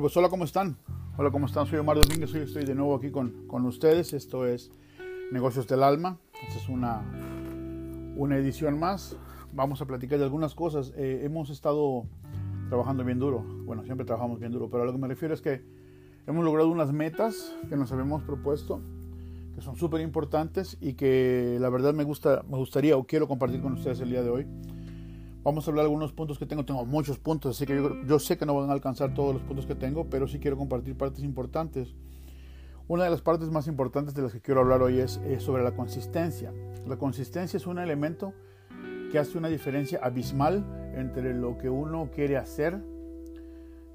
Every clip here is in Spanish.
Pues hola, ¿cómo están? Hola, ¿cómo están? Soy Omar Domínguez, hoy estoy de nuevo aquí con, con ustedes. Esto es Negocios del Alma. Esta es una, una edición más. Vamos a platicar de algunas cosas. Eh, hemos estado trabajando bien duro. Bueno, siempre trabajamos bien duro, pero a lo que me refiero es que hemos logrado unas metas que nos habíamos propuesto, que son súper importantes y que la verdad me, gusta, me gustaría o quiero compartir con ustedes el día de hoy. Vamos a hablar de algunos puntos que tengo. Tengo muchos puntos, así que yo, yo, sé que no van a alcanzar todos los puntos que tengo, pero sí quiero compartir partes importantes. Una de las partes más importantes de las que quiero hablar hoy es, es sobre la consistencia. La consistencia es un elemento que hace una diferencia abismal entre lo que uno quiere hacer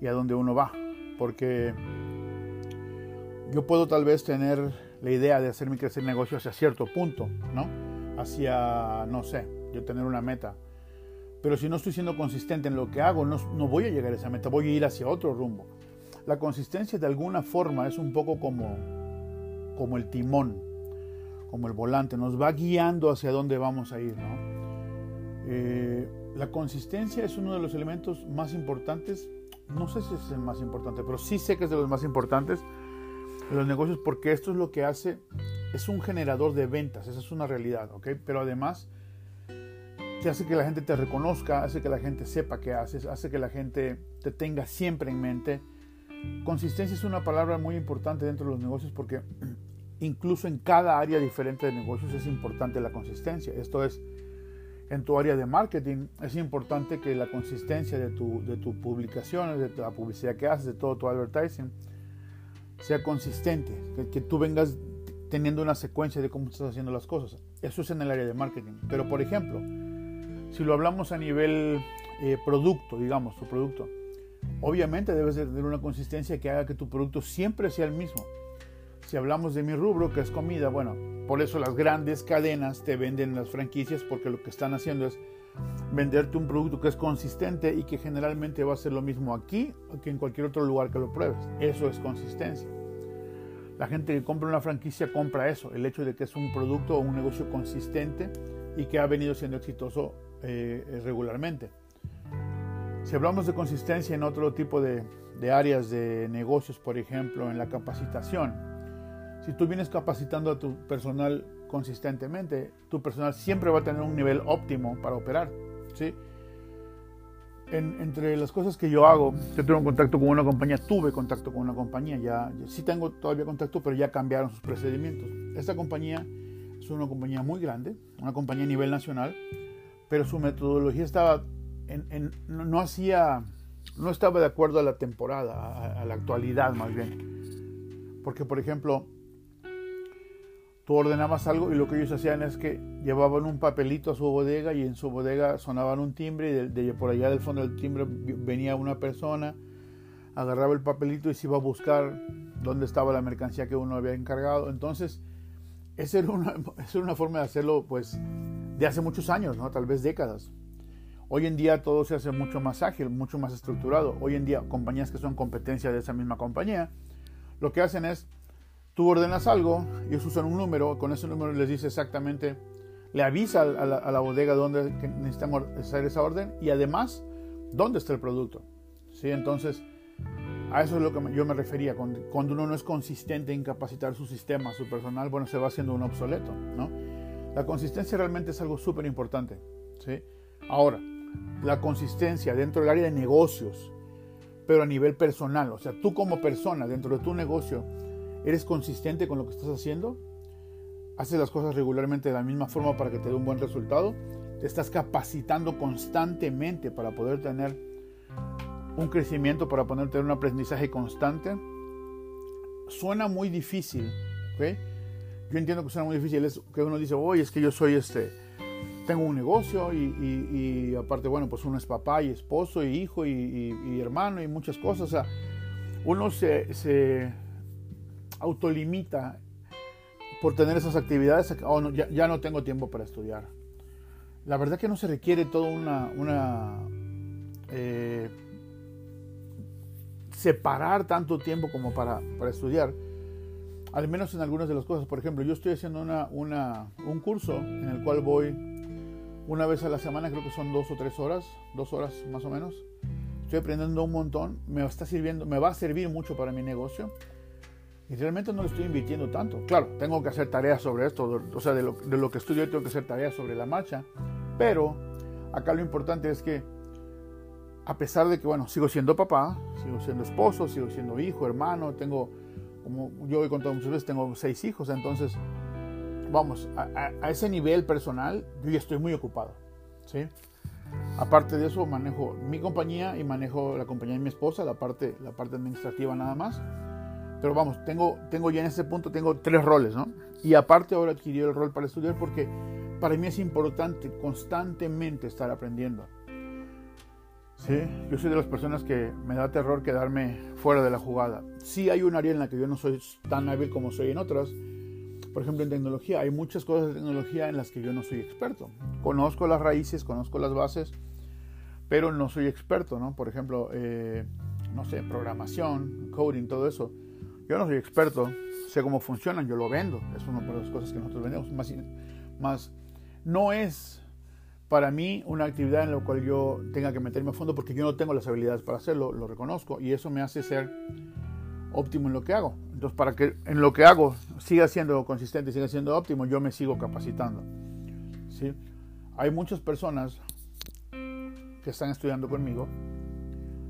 y a dónde uno va. Porque yo puedo tal vez tener la idea de hacer mi crecer negocio hacia cierto punto, ¿no? Hacia, no sé, yo tener una meta pero si no estoy siendo consistente en lo que hago, no, no, voy a llegar a esa meta, voy a ir hacia otro rumbo. La consistencia de alguna forma es un poco como, como el timón, como el volante, nos va guiando hacia dónde vamos a ir. Eh, la consistencia es uno de los elementos más importantes, no sé si es el más importante, pero sí sé que es de los más importantes en los negocios porque esto es lo que hace, es un generador de ventas, esa es una realidad, ¿ok? Pero además hace que la gente te reconozca, hace que la gente sepa qué haces, hace que la gente te tenga siempre en mente. Consistencia es una palabra muy importante dentro de los negocios porque incluso en cada área diferente de negocios es importante la consistencia. Esto es, en tu área de marketing es importante que la consistencia de tu, de tu publicaciones, de la publicidad que haces, de todo tu advertising, sea consistente, que, que tú vengas teniendo una secuencia de cómo estás haciendo las cosas. Eso es en el área de marketing. Pero, por ejemplo, si lo hablamos a nivel eh, producto, digamos, tu producto, obviamente debes de tener una consistencia que haga que tu producto siempre sea el mismo. Si hablamos de mi rubro, que es comida, bueno, por eso las grandes cadenas te venden las franquicias porque lo que están haciendo es venderte un producto que es consistente y que generalmente va a ser lo mismo aquí que en cualquier otro lugar que lo pruebes. Eso es consistencia. La gente que compra una franquicia compra eso, el hecho de que es un producto o un negocio consistente y que ha venido siendo exitoso eh, regularmente. Si hablamos de consistencia en otro tipo de, áreas de negocios, por ejemplo, en la capacitación, si tú vienes capacitando a tu personal consistentemente, tu personal siempre va a tener un nivel óptimo para operar. ¿sí? En, entre las cosas que yo hago, yo tengo contacto con una compañía, tuve contacto con una compañía, ya, sí tengo todavía contacto, pero ya cambiaron sus procedimientos. Esta compañía es una compañía muy grande, una compañía a nivel nacional, pero su metodología estaba en, no, hacía, no estaba de acuerdo a la temporada, a, la actualidad más bien. Porque, por ejemplo, tú ordenabas algo y lo que ellos hacían es que llevaban un papelito a su bodega y en su bodega sonaban un timbre y de, por allá del fondo del timbre venía una persona, agarraba el papelito y se iba a buscar dónde estaba la mercancía que uno había encargado. Entonces, esa era una, esa era una forma de hacerlo, pues, de hace muchos años, ¿no? tal vez décadas. Hoy en día todo se hace mucho más ágil, mucho más estructurado. Hoy en día compañías que son competencia de esa misma compañía, lo que hacen es, tú ordenas algo, ellos usan un número, con ese número les dice exactamente, le avisa a la, bodega dónde necesitamos hacer esa orden y además dónde está el producto. ¿Sí? Entonces, a eso es lo que yo me refería, cuando, cuando uno no es consistente en capacitar su sistema, su personal, bueno, se va haciendo un obsoleto, ¿no? La consistencia realmente es algo súper importante. ¿sí? Ahora, la consistencia dentro del área de negocios, pero a nivel personal, o sea, tú como persona dentro de tu negocio, ¿eres consistente con lo que estás haciendo? ¿Haces las cosas regularmente de la misma forma para que te dé un buen resultado? ¿Te estás capacitando constantemente para poder tener un crecimiento, para poder tener un aprendizaje constante? Suena muy difícil, ¿ok? Yo entiendo que suena muy difícil, es que uno dice, oye, es que yo soy este, tengo un negocio y, aparte, bueno, pues uno es papá y esposo y hijo y, hermano y muchas cosas. O sea, uno se, se autolimita por tener esas actividades, oh, no, ya, no tengo tiempo para estudiar. La verdad que no se requiere toda una, una eh, separar tanto tiempo como para, para estudiar al menos en algunas de las cosas. Por ejemplo, yo estoy haciendo una, un curso en el cual voy una vez a la semana, creo que son dos o tres horas, dos horas más o menos. Estoy aprendiendo un montón, me está sirviendo, me va a servir mucho para mi negocio y realmente no le estoy invirtiendo tanto. Claro, tengo que hacer tareas sobre esto, o sea, de lo, de lo que estudio tengo que hacer tareas sobre la marcha, pero acá lo importante es que a pesar de que, bueno, sigo siendo papá, sigo siendo esposo, sigo siendo hijo, hermano, tengo, como yo he contado muchas veces, tengo seis hijos, entonces, vamos, a, ese nivel personal yo ya estoy muy ocupado, ¿sí? Aparte de eso, manejo mi compañía y manejo la compañía de mi esposa, la parte, la parte administrativa nada más. Pero vamos, tengo, tengo ya en este punto, tengo tres roles, ¿no? Y aparte ahora adquirí el rol para estudiar porque para mí es importante constantemente estar aprendiendo. ¿Sí? Yo soy de las personas que me da terror quedarme fuera de la jugada. Sí hay un área en la que yo no soy tan hábil como soy en otras. Por ejemplo, en tecnología. Hay muchas cosas de tecnología en las que yo no soy experto. Conozco las raíces, conozco las bases, pero no soy experto, ¿no? Por ejemplo, eh, no sé, programación, coding, todo eso. Yo no soy experto, sé cómo funcionan, yo lo vendo. Es una de las cosas que nosotros vendemos. Más, más no es para mí una actividad en la cual yo tenga que meterme a fondo porque yo no tengo las habilidades para hacerlo, lo reconozco y eso me hace ser óptimo en lo que hago. Entonces, para que en lo que hago siga siendo consistente, siga siendo óptimo, yo me sigo capacitando. ¿sí? Hay muchas personas que están estudiando conmigo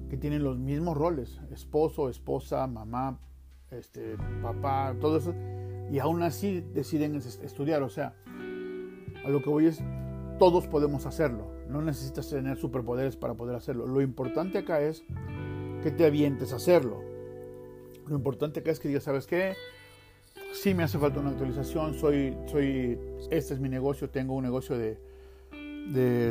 que tienen los mismos roles, esposo, esposa, mamá, este, papá, todo eso, y aún así deciden estudiar. O sea, a lo que voy es, todos podemos hacerlo. No necesitas tener superpoderes para poder hacerlo. Lo importante acá es que te avientes a hacerlo. Lo importante acá es que digas, ¿sabes qué? Sí me hace falta una actualización, soy, soy, este es mi negocio, tengo un negocio de,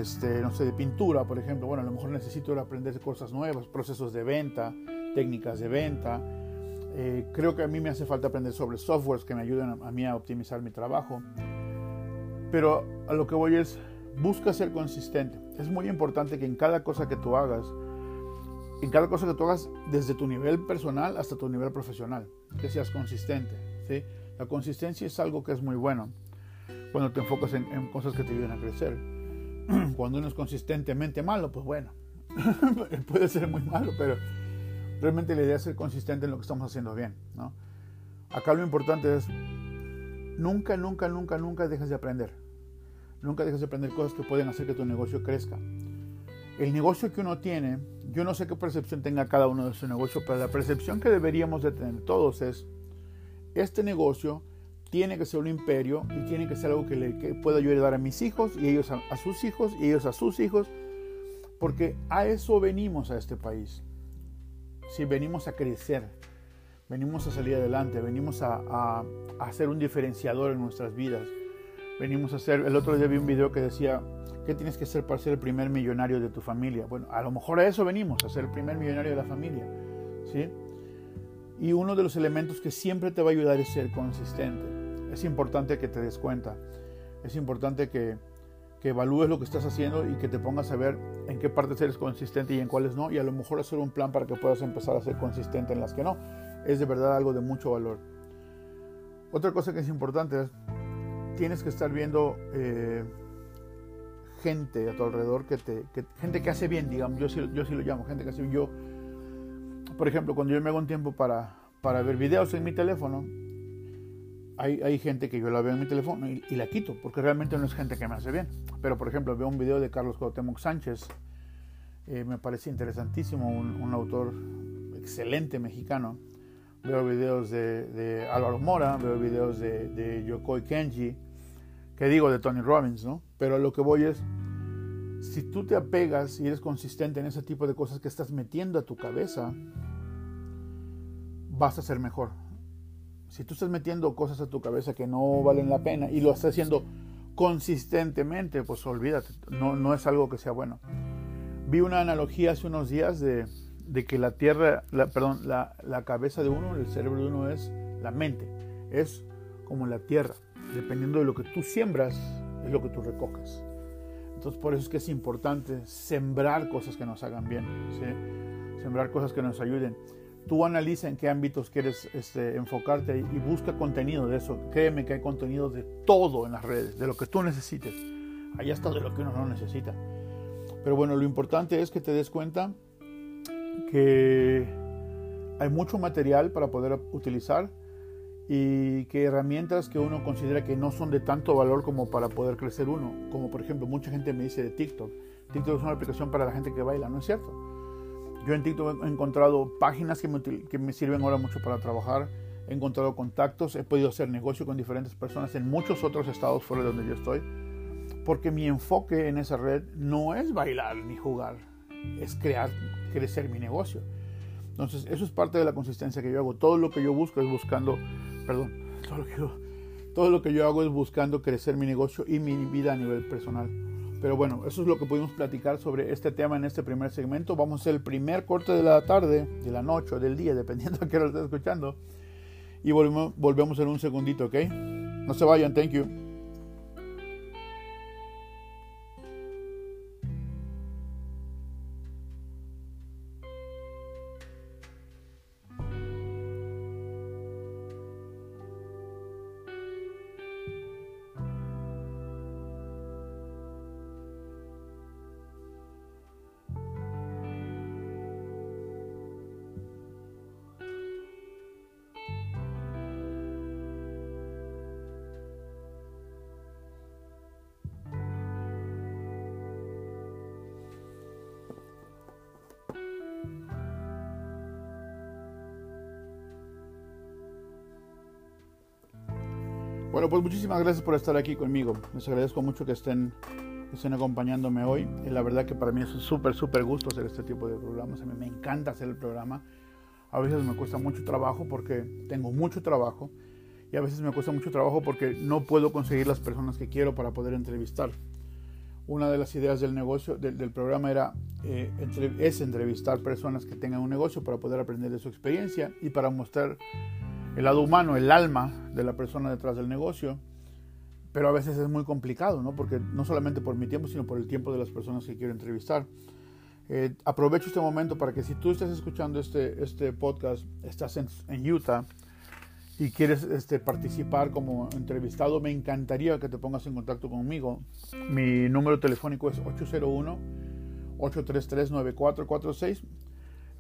este, no sé, de pintura, por ejemplo. Bueno, a lo mejor necesito aprender cosas nuevas, procesos de venta, técnicas de venta. Eh, creo que a mí me hace falta aprender sobre softwares que me ayuden a mí a optimizar mi trabajo. Pero a lo que voy es, busca ser consistente. Es muy importante que en cada cosa que tú hagas, en cada cosa que tú hagas, desde tu nivel personal hasta tu nivel profesional, que seas consistente. ¿sí? La consistencia es algo que es muy bueno cuando te enfocas en, cosas que te ayuden a crecer. Cuando uno es consistentemente malo, pues bueno, puede ser muy malo, pero realmente la idea es ser consistente en lo que estamos haciendo bien. ¿no? Acá lo importante es, nunca, nunca, nunca, nunca dejes de aprender Nunca dejes de aprender cosas que pueden hacer que tu negocio crezca. El negocio que uno tiene, yo no sé qué percepción tenga cada uno de su negocio, pero la percepción que deberíamos de tener todos es, este negocio tiene que ser un imperio y tiene que ser algo que, le, pueda ayudar a mis hijos y ellos a, sus hijos y ellos a sus hijos, porque a eso venimos a este país. Si venimos a crecer, venimos a salir adelante, venimos a, a, a ser un diferenciador en nuestras vidas venimos a hacer, el otro día vi un video que decía, ¿qué tienes que hacer para ser el primer millonario de tu familia? Bueno, a lo mejor a eso venimos, a ser el primer millonario de la familia, ¿sí? Y uno de los elementos que siempre te va a ayudar es ser consistente. Es importante que te des cuenta, es importante que, que evalúes lo que estás haciendo y que te pongas a ver en qué partes eres consistente y en cuáles no, y a lo mejor hacer un plan para que puedas empezar a ser consistente en las que no. Es de verdad algo de mucho valor. Otra cosa que es importante es tienes que estar viendo eh, gente a tu alrededor que te gente que hace bien digamos yo sí, yo sí lo llamo gente que hace bien. Yo por ejemplo cuando yo me hago un tiempo para, para ver videos en mi teléfono hay, hay gente que yo la veo en mi teléfono y, la quito porque realmente no es gente que me hace bien. Pero por ejemplo veo un video de Carlos Cuauhtémoc Sánchez eh, me parece interesantísimo un, un autor excelente mexicano. Veo videos de, de, Álvaro Mora, veo videos de, de Yokoi Kenji, que digo de Tony Robbins, ¿no? Pero lo que voy es, si tú te apegas y eres consistente en ese tipo de cosas que estás metiendo a tu cabeza, vas a ser mejor. Si tú estás metiendo cosas a tu cabeza que no valen la pena y lo estás haciendo consistentemente, pues olvídate, no, no es algo que sea bueno. Vi una analogía hace unos días de, que la tierra, perdón, la cabeza de uno, el cerebro de uno es la mente, es como la tierra dependiendo de lo que tú siembras, es lo que tú recojas. Entonces por eso es que es importante sembrar cosas que nos hagan bien, sembrar cosas que nos ayuden. Tú analiza en qué ámbitos quieres este, enfocarte y busca contenido de eso. Créeme que hay contenido de todo en las redes, de lo que tú necesites. Allá está de lo que uno no necesita. Pero bueno, lo importante es que te des cuenta que hay mucho material para poder utilizar y que herramientas que uno considera que no son de tanto valor como para poder crecer uno. Como por ejemplo, mucha gente me dice de TikTok. TikTok es una aplicación para la gente que baila, ¿no es cierto? Yo en TikTok he encontrado páginas que me, que me sirven ahora mucho para trabajar. He encontrado contactos, he podido hacer negocio con diferentes personas en muchos otros estados fuera de donde yo estoy. Porque mi enfoque en esa red no es bailar ni jugar, es crear, crecer mi negocio. Entonces, eso es parte de la consistencia que yo hago. Todo lo que yo busco es buscando perdón, todo lo, que yo, todo lo que yo hago es buscando crecer mi negocio y mi vida a nivel personal. Pero bueno, eso es lo que pudimos platicar sobre este tema en este primer segmento. Vamos a hacer el primer corte de la tarde, de la noche o del día, dependiendo a qué lo estés escuchando. Y volvemos, volvemos en un segundito, ¿ok? No se vayan, thank you. Pues muchísimas gracias por estar aquí conmigo. Les agradezco mucho que estén, estén acompañándome hoy. Y la verdad que para mí es un súper, súper gusto hacer este tipo de programas. Me encanta hacer el programa. A veces me cuesta mucho trabajo porque tengo mucho trabajo. Y a veces me cuesta mucho trabajo porque no puedo conseguir las personas que quiero para poder entrevistar. Una de las ideas del negocio, del, del programa era, eh, entre, es entrevistar personas que tengan un negocio para poder aprender de su experiencia y para mostrar el lado humano, el alma de la persona detrás del negocio, pero a veces es muy complicado, ¿no? Porque no solamente por mi tiempo, sino por el tiempo de las personas que quiero entrevistar. Eh, aprovecho este momento para que si tú estás escuchando este, este podcast, estás en, en Utah y quieres este, participar como entrevistado, me encantaría que te pongas en contacto conmigo. Mi número telefónico es 801 833 9446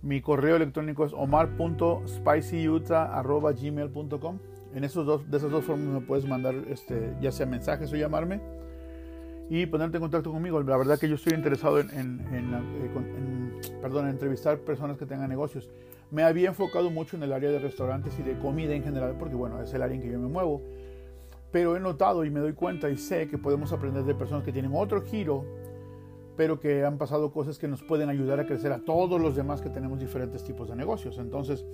mi correo electrónico es omar.spicyutah.gmail.com. En esos dos, de esas dos formas me puedes mandar este, ya sea mensajes o llamarme y ponerte en contacto conmigo. La verdad que yo estoy interesado en, eh, perdón, en entrevistar personas que tengan negocios. Me había enfocado mucho en el área de restaurantes y de comida en general, porque bueno, es el área en que yo me muevo. Pero he notado y me doy cuenta y sé que podemos aprender de personas que tienen otro giro pero que han pasado cosas que nos pueden ayudar a crecer a todos los demás que tenemos diferentes tipos de negocios. Entonces,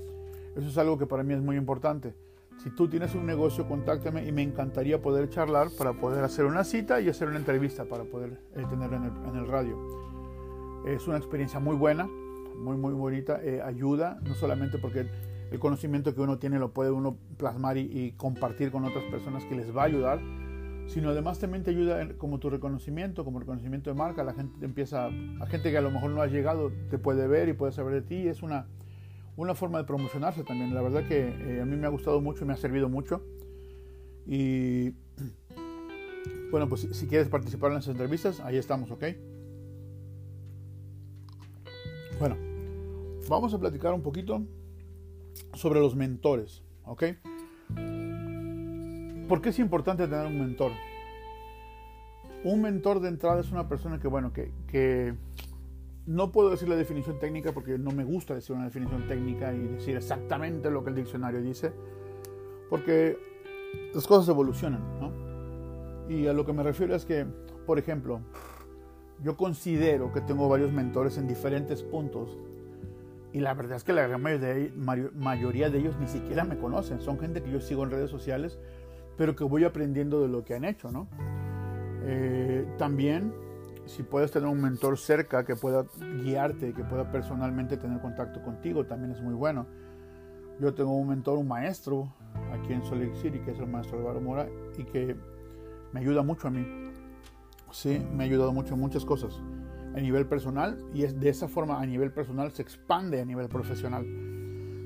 eso es algo que para mí es muy importante. Si tú tienes un negocio, contáctame y me encantaría poder charlar para poder hacer una cita y hacer una entrevista para poder eh, tenerlo en el, radio. Es una experiencia muy buena, muy, muy bonita. Eh, ayuda, no solamente porque el conocimiento que uno tiene lo puede uno plasmar y, y compartir con otras personas que les va a ayudar, sino además también te ayuda como tu reconocimiento, como reconocimiento de marca. La gente empieza, a gente que a lo mejor no ha llegado, te puede ver y puede saber de ti. Es una, una forma de promocionarse también. La verdad que eh, a mí me ha gustado mucho y me ha servido mucho. Y bueno, pues si, quieres participar en las entrevistas, ahí estamos, ¿ok? Bueno, vamos a platicar un poquito sobre los mentores, ¿ok? ¿Por qué es importante tener un mentor? Un mentor de entrada es una persona que, bueno, que, que no puedo decir la definición técnica porque no me gusta decir una definición técnica y decir exactamente lo que el diccionario dice, porque las cosas evolucionan, ¿no? Y a lo que me refiero es que, por ejemplo, yo considero que tengo varios mentores en diferentes puntos y la verdad es que la gran mayoría de ellos ni siquiera me conocen, son gente que yo sigo en redes sociales pero que voy aprendiendo de lo que han hecho, ¿no? Eh, también, si puedes tener un mentor cerca que pueda guiarte, que pueda personalmente tener contacto contigo, también es muy bueno. Yo tengo un mentor, un maestro aquí en Salt Lake City, que es el maestro Álvaro Mora, y que me ayuda mucho a mí. Sí, me ha ayudado mucho en muchas cosas a nivel personal y es de esa forma a nivel personal se expande a nivel profesional.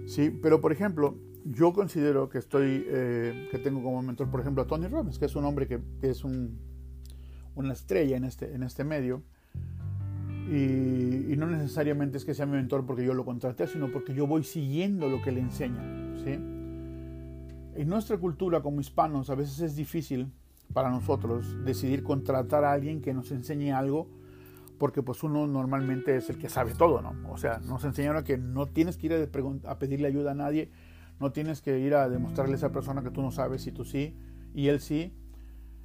Sí, pero por ejemplo, yo considero que estoy, eh, que tengo como mentor, por ejemplo, a Tony Robbins, que es un hombre que, es un, una estrella en este, en este medio. Y, no necesariamente es que sea mi mentor porque yo lo contraté, sino porque yo voy siguiendo lo que le enseña. ¿sí? En nuestra cultura como hispanos a veces es difícil para nosotros decidir contratar a alguien que nos enseñe algo porque pues uno normalmente es el que sabe todo, ¿no? O sea, nos enseñaron que no tienes que ir a, a pedirle ayuda a nadie, no tienes que ir a demostrarle a esa persona que tú no sabes y tú sí, y él sí.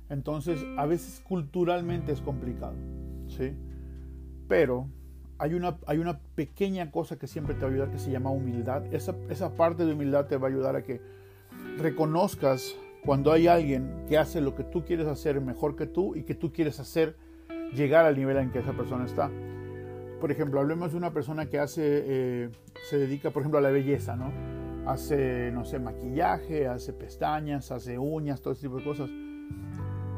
Entonces, a veces culturalmente es complicado, ¿sí? Pero hay una, hay una pequeña cosa que siempre te va a ayudar que se llama humildad. Esa, esa parte de humildad te va a ayudar a que reconozcas cuando hay alguien que hace lo que tú quieres hacer mejor que tú y que tú quieres hacer llegar al nivel en que esa persona está. Por ejemplo, hablemos de una persona que hace, eh, se dedica, por ejemplo, a la belleza, ¿no? Hace, no sé, maquillaje, hace pestañas, hace uñas, todo ese tipo de cosas.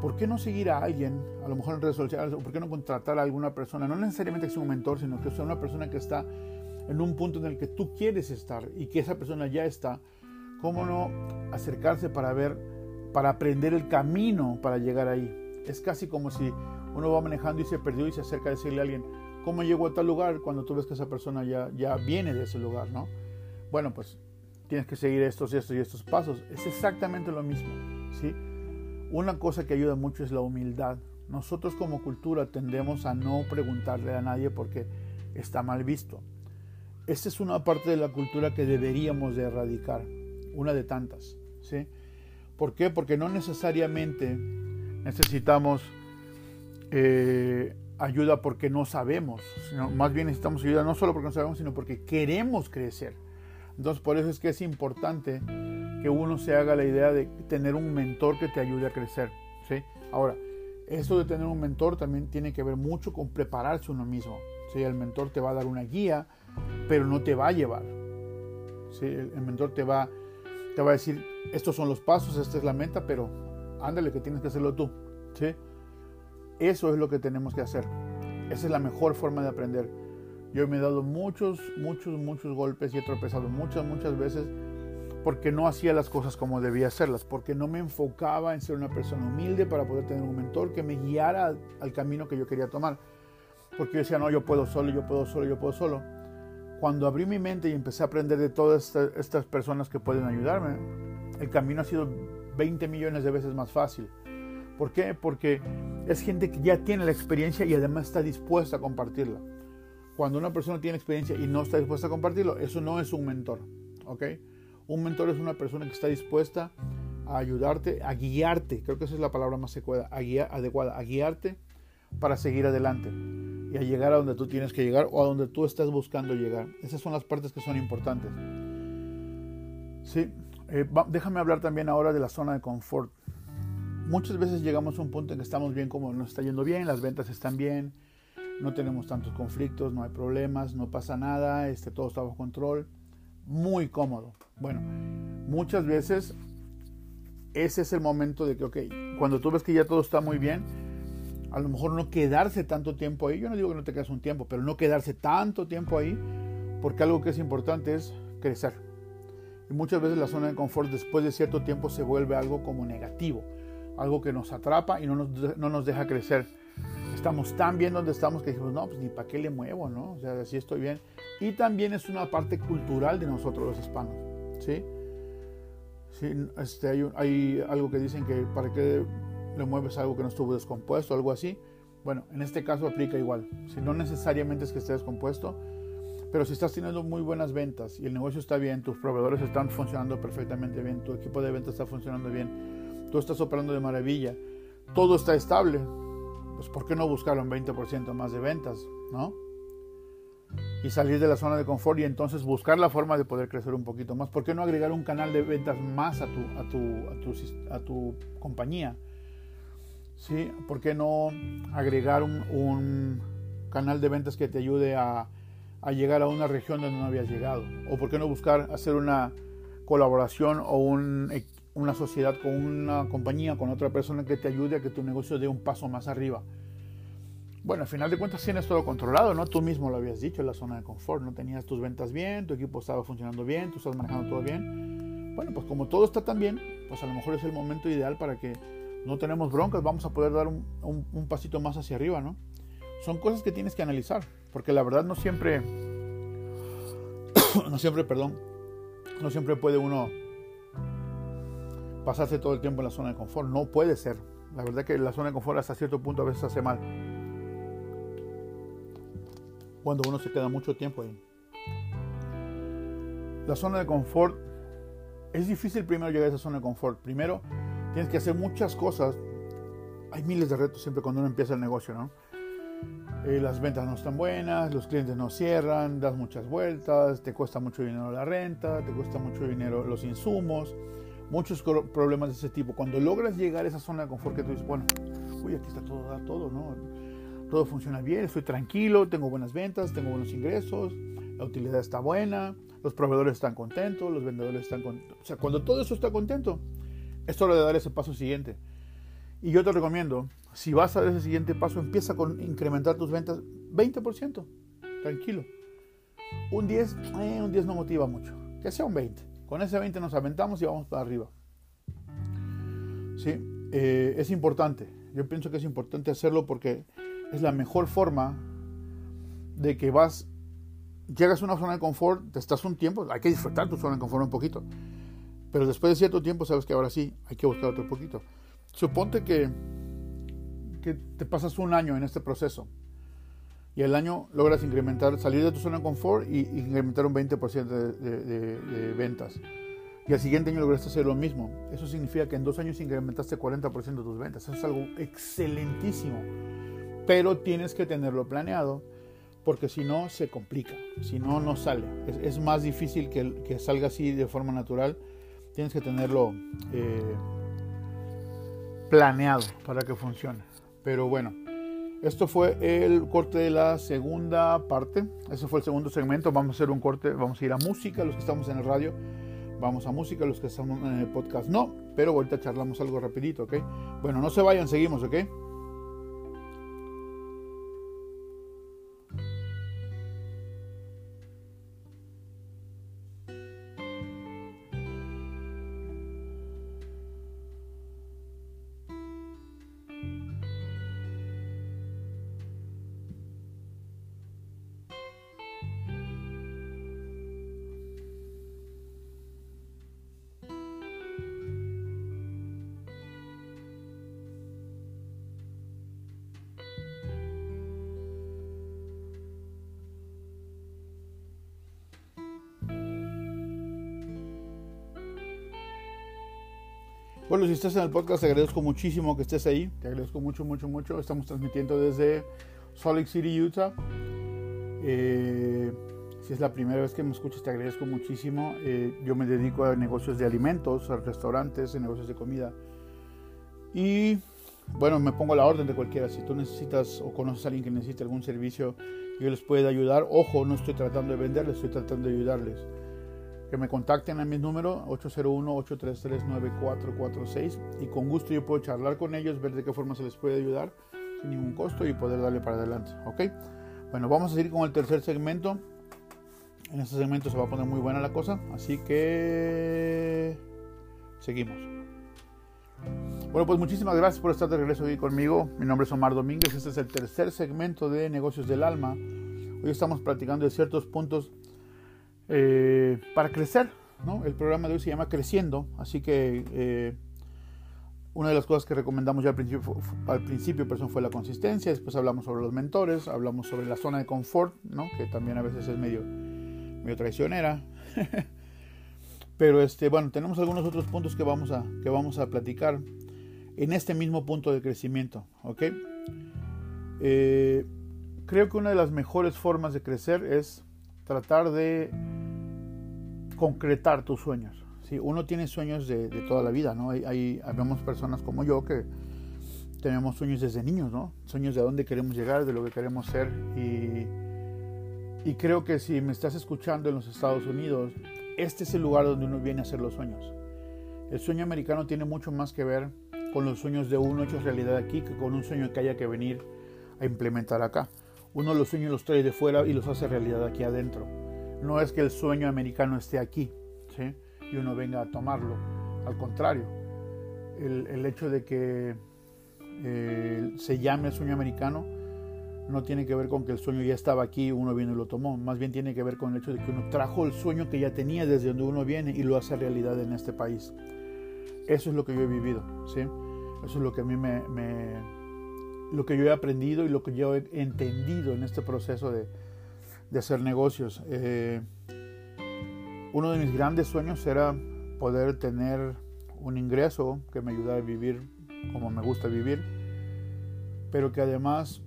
¿Por qué no seguir a alguien, a lo mejor en redes sociales, o por qué no contratar a alguna persona? No necesariamente que sea un mentor, sino que sea una persona que está en un punto en el que tú quieres estar y que esa persona ya está. ¿Cómo no acercarse para ver, para aprender el camino para llegar ahí? Es casi como si uno va manejando y se perdió y se acerca a decirle a alguien, ¿cómo llegó a tal lugar? Cuando tú ves que esa persona ya, ya viene de ese lugar, ¿no? Bueno, pues tienes que seguir estos y estos y estos pasos. Es exactamente lo mismo, ¿sí? Una cosa que ayuda mucho es la humildad. Nosotros como cultura tendemos a no preguntarle a nadie porque está mal visto. Esta es una parte de la cultura que deberíamos de erradicar, una de tantas, ¿sí? ¿Por qué? Porque no necesariamente necesitamos eh, ayuda porque no sabemos, sino más bien necesitamos ayuda no solo porque no sabemos, sino porque queremos crecer. Entonces por eso es que es importante que uno se haga la idea de tener un mentor que te ayude a crecer. ¿sí? Ahora, eso de tener un mentor también tiene que ver mucho con prepararse uno mismo. ¿sí? El mentor te va a dar una guía, pero no te va a llevar. ¿sí? El, mentor te va, te va a decir, estos son los pasos, esta es la meta, pero ándale que tienes que hacerlo tú. ¿sí? Eso es lo que tenemos que hacer. Esa es la mejor forma de aprender. Yo me he dado muchos, muchos, muchos golpes y he tropezado muchas, muchas veces porque no hacía las cosas como debía hacerlas, porque no me enfocaba en ser una persona humilde para poder tener un mentor que me guiara al camino que yo quería tomar. Porque yo decía, no, yo puedo solo, yo puedo solo, yo puedo solo. Cuando abrí mi mente y empecé a aprender de todas estas personas que pueden ayudarme, el camino ha sido 20 millones de veces más fácil. ¿Por qué? Porque es gente que ya tiene la experiencia y además está dispuesta a compartirla. Cuando una persona tiene experiencia y no está dispuesta a compartirlo, eso no es un mentor. ¿ok? Un mentor es una persona que está dispuesta a ayudarte, a guiarte, creo que esa es la palabra más adecuada, a, adecuada, a guiarte para seguir adelante y a llegar a donde tú tienes que llegar o a donde tú estás buscando llegar. Esas son las partes que son importantes. Sí, eh, déjame hablar también ahora de la zona de confort muchas veces llegamos a un punto en que estamos bien como nos está yendo bien, las ventas están bien, no tenemos tantos conflictos, no hay problemas, no pasa nada, este, todo está bajo control, muy cómodo. Bueno, muchas veces ese es el momento de que, ok, cuando tú ves que ya todo está muy bien, a lo mejor no quedarse tanto tiempo ahí, yo no digo que no te quedes un tiempo, pero no quedarse tanto tiempo ahí, porque algo que es importante es crecer. Y muchas veces la zona de confort después de cierto tiempo se vuelve algo como negativo algo que nos atrapa y no nos, no nos deja crecer. Estamos tan bien donde estamos que dijimos, no, pues ni para qué le muevo, ¿no? O sea, así estoy bien. Y también es una parte cultural de nosotros los hispanos, ¿sí? sí este, hay, hay algo que dicen que para qué le mueves algo que no estuvo descompuesto, algo así. Bueno, en este caso aplica igual. Si no necesariamente es que esté descompuesto, pero si estás teniendo muy buenas ventas y el negocio está bien, tus proveedores están funcionando perfectamente bien, tu equipo de ventas está funcionando bien, tú estás operando de maravilla, todo está estable, pues ¿por qué no buscarlo en 20% más de ventas, no? Y salir de la zona de confort y entonces buscar la forma de poder crecer un poquito más. ¿Por qué no agregar un canal de ventas más a tu, a tu, a tu, compañía? ¿Sí? ¿Por qué no agregar un, un canal de ventas que te ayude a, a llegar a una región donde no habías llegado? ¿O por qué no buscar hacer una colaboración o un, una sociedad con una compañía, con otra persona que te ayude a que tu negocio dé un paso más arriba. Bueno, al final de cuentas tienes todo controlado, ¿no? Tú mismo lo habías dicho en la zona de confort, no tenías tus ventas bien, tu equipo estaba funcionando bien, tú estás manejando todo bien. Bueno, pues como todo está tan bien, pues a lo mejor es el momento ideal para que no tenemos broncas, vamos a poder dar un, un pasito más hacia arriba, ¿no? son cosas que tienes que analizar, porque la verdad no siempre, no siempre, perdón, no siempre puede uno pasarse todo el tiempo en la zona de confort. No puede ser. La verdad que la zona de confort hasta cierto punto a veces hace mal. Cuando uno se queda mucho tiempo ahí. La zona de confort, es difícil primero llegar a esa zona de confort. Primero tienes que hacer muchas cosas. Hay miles de retos siempre cuando uno empieza el negocio, ¿no? Eh, las ventas no están buenas, los clientes no cierran, das muchas vueltas, te cuesta mucho dinero la renta, te cuesta mucho dinero los insumos, muchos problemas de ese tipo. Cuando logras llegar a esa zona de confort que tú dices, bueno, uy, aquí está todo, todo, ¿no? Todo funciona bien, estoy tranquilo, tengo buenas ventas, tengo buenos ingresos, la utilidad está buena, los proveedores están contentos, los vendedores están contentos. O sea, cuando todo eso está contento, es hora de dar ese paso siguiente. Y yo te recomiendo, si vas a dar ese siguiente paso, empieza con incrementar tus ventas 20%. Tranquilo. Un 10, eh, un 10 no motiva mucho. Que sea un 20. Con ese 20 nos aventamos y vamos para arriba. Sí, eh, es importante. Yo pienso que es importante hacerlo porque es la mejor forma de que vas, llegas a una zona de confort, te estás un tiempo, hay que disfrutar tu zona de confort un poquito. Pero después de cierto tiempo sabes que ahora sí hay que buscar otro poquito. Suponte que, que te pasas un año en este proceso y el año logras incrementar, salir de tu zona de confort y, incrementar un 20% de, ventas. Y al siguiente año lograste hacer lo mismo. Eso significa que en dos años incrementaste 40% de tus ventas. Eso es algo excelentísimo. Pero tienes que tenerlo planeado porque si no se complica. Si no, no sale. Es, más difícil que, que, salga así de forma natural. Tienes que tenerlo eh, planeado para que funcione. Pero bueno, esto fue el corte de la segunda parte. Ese fue el segundo segmento. Vamos a hacer un corte, vamos a ir a música, los que estamos en el radio. Vamos a música, los que estamos en el podcast no. Pero ahorita charlamos algo rapidito, ¿ok? Bueno, no se vayan, seguimos, ¿ok? Bueno, si estás en el podcast, te agradezco muchísimo que estés ahí. Te agradezco mucho, mucho, mucho. Estamos transmitiendo desde Salt Lake City, Utah. Eh, si es la primera vez que me escuchas, te agradezco muchísimo. Eh, yo me dedico a negocios de alimentos, a restaurantes, a negocios de comida. Y bueno, me pongo a la orden de cualquiera. Si tú necesitas o conoces a alguien que necesite algún servicio, yo les pueda ayudar. Ojo, no estoy tratando de venderles, estoy tratando de ayudarles que me contacten a mi número 801-833-9446 y con gusto yo puedo charlar con ellos, ver de qué forma se les puede ayudar sin ningún costo y poder darle para adelante. ¿Ok? Bueno, vamos a seguir con el tercer segmento. En este segmento se va a poner muy buena la cosa, así que seguimos. Bueno, pues muchísimas gracias por estar de regreso aquí conmigo. Mi nombre es Omar Domínguez. Este es el tercer segmento de Negocios del Alma. Hoy estamos platicando de ciertos puntos eh, para crecer. ¿no? El programa de hoy se llama Creciendo, así que eh, una de las cosas que recomendamos ya al principio, al principio fue la consistencia, después hablamos sobre los mentores, hablamos sobre la zona de confort, ¿no? que también a veces es medio, medio traicionera. Pero este, bueno, tenemos algunos otros puntos que vamos, a, que vamos a platicar en este mismo punto de crecimiento. ¿ok? Eh, creo que una de las mejores formas de crecer es tratar de concretar tus sueños. ¿sí? Uno tiene sueños de, toda la vida, ¿no? Hay, hay, personas como yo que tenemos sueños desde niños, ¿no? Sueños de dónde queremos llegar, de lo que queremos ser. Y, y creo que si me estás escuchando en los Estados Unidos, este es el lugar donde uno viene a hacer los sueños. El sueño americano tiene mucho más que ver con los sueños de uno hechos realidad aquí que con un sueño que haya que venir a implementar acá. Uno los sueños los trae de fuera y los hace realidad aquí adentro. No es que el sueño americano esté aquí ¿sí? y uno venga a tomarlo. Al contrario, el, hecho de que eh, se llame sueño americano no tiene que ver con que el sueño ya estaba aquí uno vino y lo tomó, más bien tiene que ver con el hecho de que uno trajo el sueño que ya tenía desde donde uno viene y lo hace realidad en este país. Eso es lo que yo he vivido, ¿sí? Eso es lo que a mí me, lo que yo he aprendido y lo que yo he entendido en este proceso de, de hacer negocios. Eh, uno de mis grandes sueños era poder tener un ingreso que me ayudara a vivir como me gusta vivir, pero que además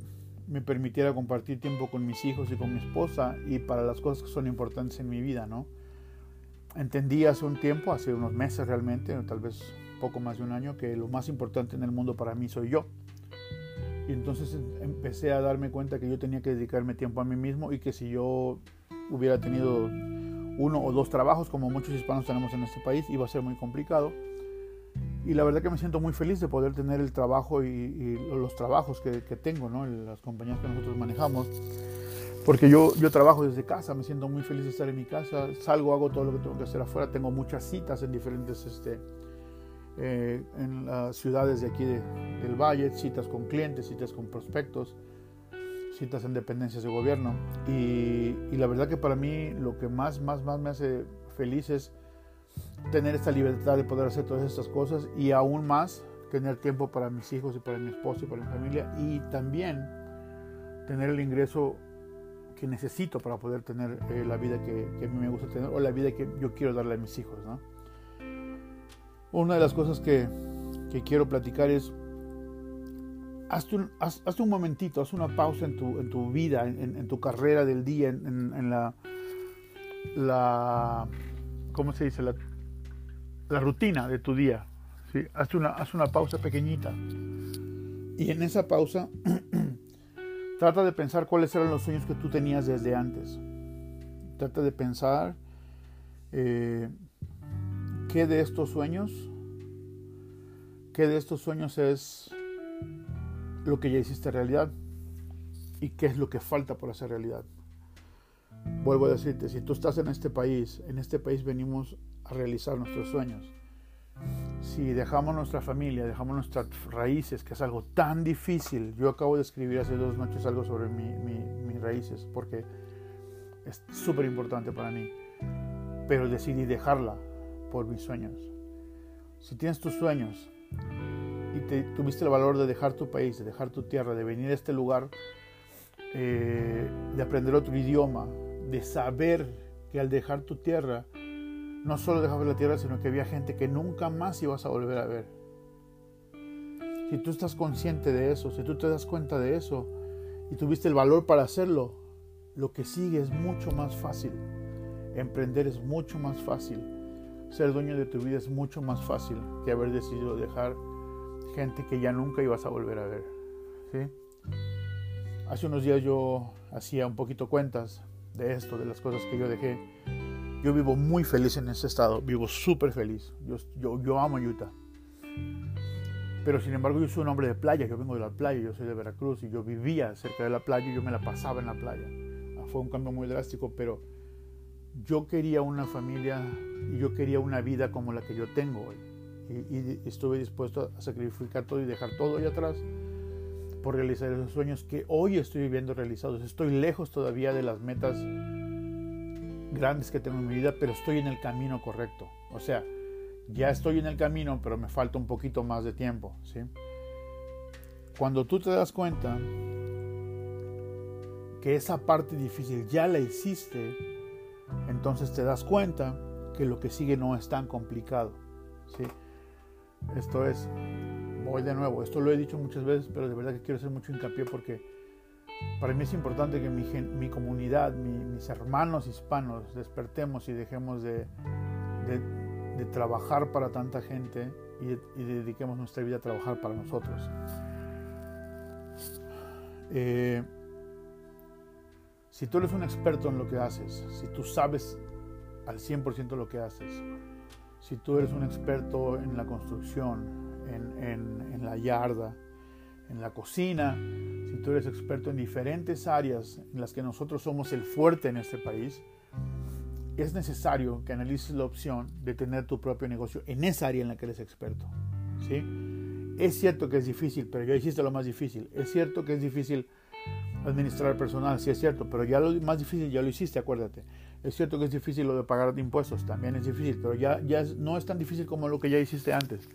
me permitiera compartir tiempo con mis hijos y con mi esposa y para las cosas que son importantes en mi vida, ¿no? Entendí hace un tiempo, hace unos meses realmente, tal vez poco más de un año, que lo más importante en el mundo para mí soy yo. Y entonces empecé a darme cuenta que yo tenía que dedicarme tiempo a mí mismo y que si yo hubiera tenido uno o dos trabajos, como muchos hispanos tenemos en este país, iba a ser muy complicado y la verdad que me siento muy feliz de poder tener el trabajo y, los trabajos que, tengo, ¿no? las compañías que nosotros manejamos. Porque yo, yo trabajo desde casa, me siento muy feliz de estar en mi casa, salgo, hago todo lo que tengo que hacer afuera, tengo muchas citas en diferentes, este, eh, en las ciudades de aquí del Valle, citas con clientes, citas con prospectos, citas en dependencias de gobierno. Y, y la verdad que para mí lo que más, más, más me hace feliz es tener esta libertad de poder hacer todas estas cosas y aún más tener tiempo para mis hijos y para mi esposo y para mi familia y también tener el ingreso que necesito para poder tener eh, la vida que, a mí me gusta tener o la vida que yo quiero darle a mis hijos. Una de las cosas que, quiero platicar es, hazte un, un, momentito, haz una pausa en tu, vida, en, tu carrera del día, en, la, ¿cómo se dice? La, rutina de tu día. ¿sí? Haz, una, haz una pausa pequeñita. Y en esa pausa, trata de pensar cuáles eran los sueños que tú tenías desde antes. Trata de pensar eh, qué de estos sueños, qué de estos sueños es lo que ya hiciste realidad y qué es lo que falta por hacer realidad. Vuelvo a decirte, si tú estás en este país, en este país venimos a realizar nuestros sueños. Si dejamos nuestra familia, dejamos nuestras raíces, que es algo tan difícil, yo acabo de escribir hace dos noches algo sobre mis raíces, porque es súper importante para mí, pero decidí dejarla por mis sueños. Si tienes tus sueños y te, tuviste el valor de dejar tu país, de dejar tu tierra, de venir a este lugar, eh, de aprender otro idioma, de saber que al dejar tu tierra, no solo dejabas la tierra, sino que había gente que nunca más ibas a volver a ver. Si tú estás consciente de eso, si tú te das cuenta de eso y tuviste el valor para hacerlo, lo que sigue es mucho más fácil. Emprender es mucho más fácil. Ser dueño de tu vida es mucho más fácil que haber decidido dejar gente que ya nunca ibas a volver a ver. ¿sí? Hace unos días yo hacía un poquito cuentas de esto, de las cosas que yo dejé yo vivo muy feliz en ese estado, vivo súper feliz. Yo, yo, yo, amo Utah. Pero sin embargo yo soy un hombre de playa, yo vengo de la playa, yo soy de Veracruz y yo vivía cerca de la playa y yo me la pasaba en la playa. Ah, fue un cambio muy drástico, pero yo quería una familia y yo quería una vida como la que yo tengo hoy. Y, estuve dispuesto a sacrificar todo y dejar todo ahí atrás por realizar esos sueños que hoy estoy viviendo realizados. Estoy lejos todavía de las metas grandes que tengo en mi vida, pero estoy en el camino correcto. O sea, ya estoy en el camino, pero me falta un poquito más de tiempo. ¿sí? Cuando tú te das cuenta que esa parte difícil ya la hiciste, entonces te das cuenta que lo que sigue no es tan complicado. ¿sí? Esto es, voy de nuevo, esto lo he dicho muchas veces, pero de verdad que quiero hacer mucho hincapié porque para mí es importante que mi, comunidad, mis hermanos hispanos, despertemos y dejemos de, trabajar para tanta gente y, dediquemos nuestra vida a trabajar para nosotros. Eh, si tú eres un experto en lo que haces, si tú sabes al 100% lo que haces, si tú eres un experto en la construcción, en la yarda, en la cocina, si tú eres experto en diferentes áreas en las que nosotros somos el fuerte en este país, es necesario que analices la opción de tener tu propio negocio en esa área en la que eres experto. ¿sí? Es cierto que es difícil, pero ya hiciste lo más difícil. Es cierto que es difícil administrar personal, sí es cierto, pero ya lo más difícil ya lo hiciste, acuérdate. Es cierto que es difícil lo de pagar impuestos, también es difícil, pero ya, ya no es tan difícil como lo que ya hiciste antes.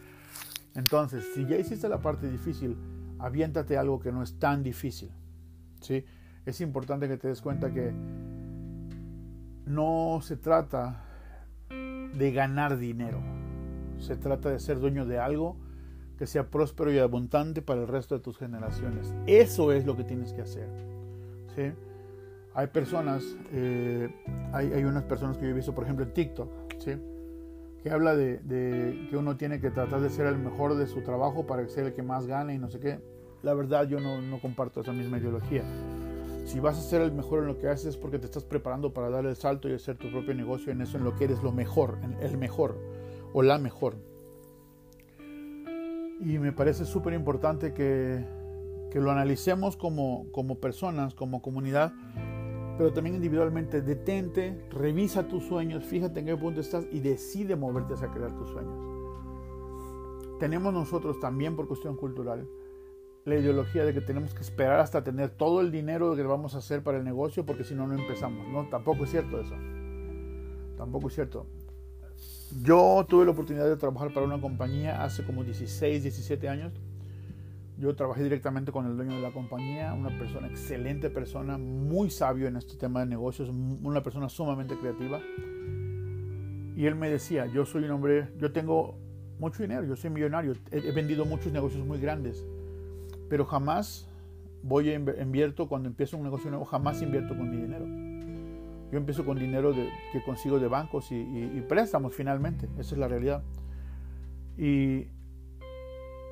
Entonces, si ya hiciste la parte difícil, aviéntate algo que no es tan difícil. ¿sí? Es importante que te des cuenta que no se trata de ganar dinero, se trata de ser dueño de algo que sea próspero y abundante para el resto de tus generaciones. Eso es lo que tienes que hacer. ¿sí? Hay personas, eh, hay, unas personas que yo he visto, por ejemplo, en TikTok, ¿sí? que habla de, que uno tiene que tratar de ser el mejor de su trabajo para ser el que más gane y no sé qué. La verdad yo no comparto esa misma ideología. Si vas a ser el mejor en lo que haces es porque te estás preparando para dar el salto y hacer tu propio negocio en eso, en lo que eres lo mejor, el mejor o la mejor. Y me parece súper importante que, que, lo analicemos como, como personas, como comunidad, pero también individualmente. Detente, revisa tus sueños, fíjate en qué punto estás y decide moverte hacia crear tus sueños. Tenemos nosotros también por cuestión cultural la ideología de que tenemos que esperar hasta tener todo el dinero que vamos a hacer para el negocio porque si no, no empezamos. No, tampoco es cierto eso. Tampoco es cierto. Yo tuve la oportunidad de trabajar para una compañía hace como 16, 17 años. Yo trabajé directamente con el dueño de la compañía, una persona, excelente persona, muy sabio en este tema de negocios, una persona sumamente creativa. Y él me decía, yo soy un hombre, yo tengo mucho dinero, yo soy millonario, he, vendido muchos negocios muy grandes, pero jamás voy a invierto cuando empiezo un negocio nuevo, jamás invierto con mi dinero. Yo empiezo con dinero de, que consigo de bancos y, préstamos finalmente, esa es la realidad. Y,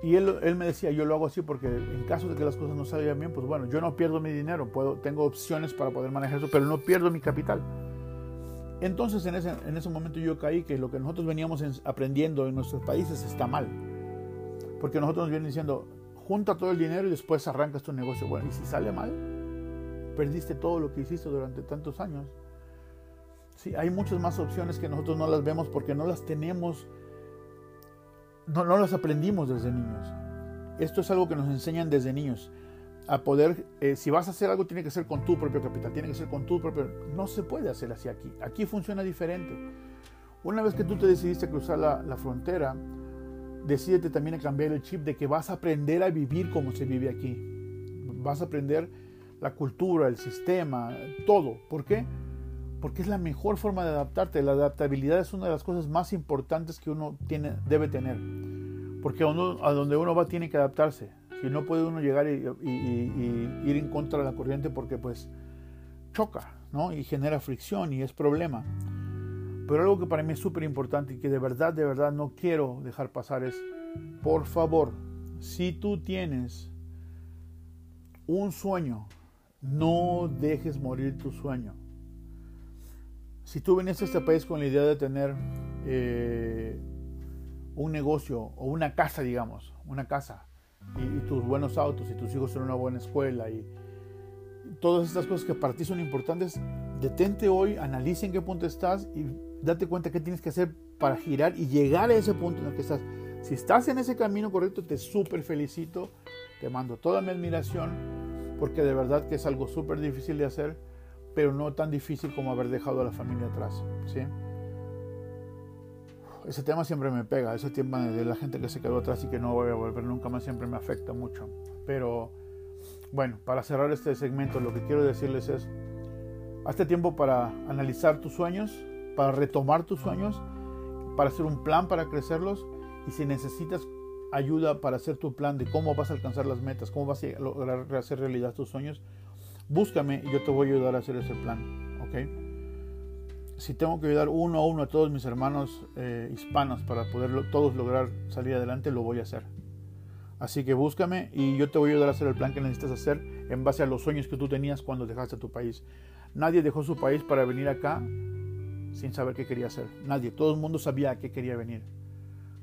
y él, él, me decía, yo lo hago así porque en caso de que las cosas no salgan bien, pues bueno, yo no pierdo mi dinero, puedo, tengo opciones para poder manejar eso, pero no pierdo mi capital. Entonces en ese, en ese momento yo caí que lo que nosotros veníamos aprendiendo en nuestros países está mal. Porque nosotros nos vienen diciendo, junta todo el dinero y después arrancas tu negocio. Bueno, y si sale mal, perdiste todo lo que hiciste durante tantos años. Sí, hay muchas más opciones que nosotros no las vemos porque no las tenemos, no, no las aprendimos desde niños. Esto es algo que nos enseñan desde niños. A poder, eh, si vas a hacer algo, tiene que ser con tu propio capital, tiene que ser con tu propio. No se puede hacer así aquí. Aquí funciona diferente. Una vez que tú te decidiste cruzar la, la frontera, decídete también a cambiar el chip de que vas a aprender a vivir como se vive aquí. Vas a aprender la cultura, el sistema, todo. ¿Por qué? Porque es la mejor forma de adaptarte. La adaptabilidad es una de las cosas más importantes que uno tiene, debe tener. Porque a, donde uno va tiene que adaptarse. Si no puede uno llegar y, ir en contra de la corriente porque pues choca, ¿no? Y genera fricción y es problema. Pero algo que para mí es súper importante y que de verdad, de verdad no quiero dejar pasar es, por favor, si tú tienes un sueño, no dejes morir tu sueño. Si tú viniste a este país con la idea de tener eh, un negocio o una casa, digamos, una casa, y, y, tus buenos autos y tus hijos en una buena escuela y, todas estas cosas que para ti son importantes, detente hoy, analice en qué punto estás y date cuenta qué tienes que hacer para girar y llegar a ese punto en el que estás. Si estás en ese camino correcto, te súper felicito, te mando toda mi admiración, porque de verdad que es algo súper difícil de hacer, pero no tan difícil como haber dejado a la familia atrás. ¿sí? Ese tema siempre me pega, ese tema de la gente que se quedó atrás y que no voy a volver nunca más siempre me afecta mucho. Pero bueno, para cerrar este segmento, lo que quiero decirles es, hazte tiempo para analizar tus sueños, para retomar tus sueños, para hacer un plan para crecerlos y si necesitas ayuda para hacer tu plan de cómo vas a alcanzar las metas, cómo vas a lograr hacer realidad tus sueños, búscame y yo te voy a ayudar a hacer ese plan, ¿ok? Si tengo que ayudar uno a uno a todos mis hermanos eh, hispanos para poder todos lograr salir adelante, lo voy a hacer. Así que búscame y yo te voy a ayudar a hacer el plan que necesitas hacer en base a los sueños que tú tenías cuando dejaste tu país. Nadie dejó su país para venir acá sin saber qué quería hacer. Nadie, todo el mundo sabía a qué quería venir.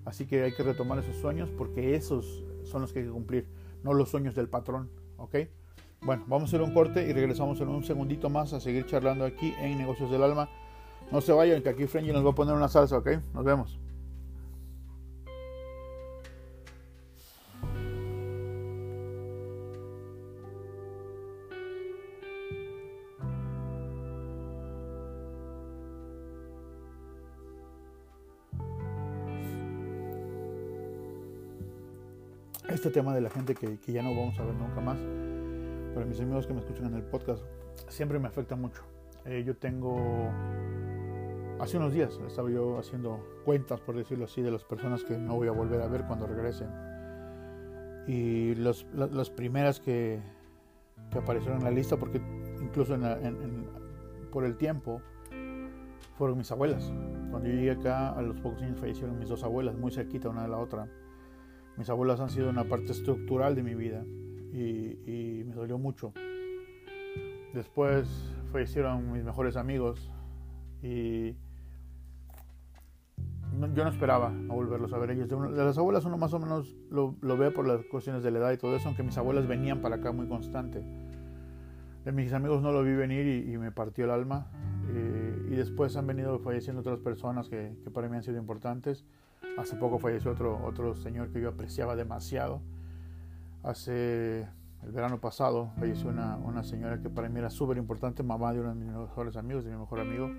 Así que hay que retomar esos sueños porque esos son los que hay que cumplir, no los sueños del patrón. ¿Ok? Bueno, vamos a hacer un corte y regresamos en un segundito más a seguir charlando aquí en Negocios del Alma. No se vayan, que aquí Frenji nos va a poner una salsa, ¿ok? Nos vemos. Este tema de la gente que, que ya no vamos a ver nunca más para mis amigos que me escuchan en el podcast, siempre me afecta mucho. Eh, yo tengo, hace unos días estaba yo haciendo cuentas, por decirlo así, de las personas que no voy a volver a ver cuando regresen. Y los, las primeras que, que, aparecieron en la lista, porque incluso por el tiempo, fueron mis abuelas. Cuando yo llegué acá, a los pocos años fallecieron mis dos abuelas, muy cerquita una de la otra. Mis abuelas han sido una parte estructural de mi vida y, y me dolió mucho. Después fallecieron mis mejores amigos y yo no esperaba a volverlos a ver ellos. De las abuelas uno más o menos lo, ve por las cuestiones de la edad y todo eso, aunque mis abuelas venían para acá muy constante. De mis amigos no lo vi venir y, me partió el alma. Eh, y después han venido falleciendo otras personas que, que, para mí han sido importantes. Hace poco falleció otro, otro señor que yo apreciaba demasiado. Hace el verano pasado falleció una, una señora que para mí era súper importante, mamá de uno de mis mejores amigos, de mi mejor amigo.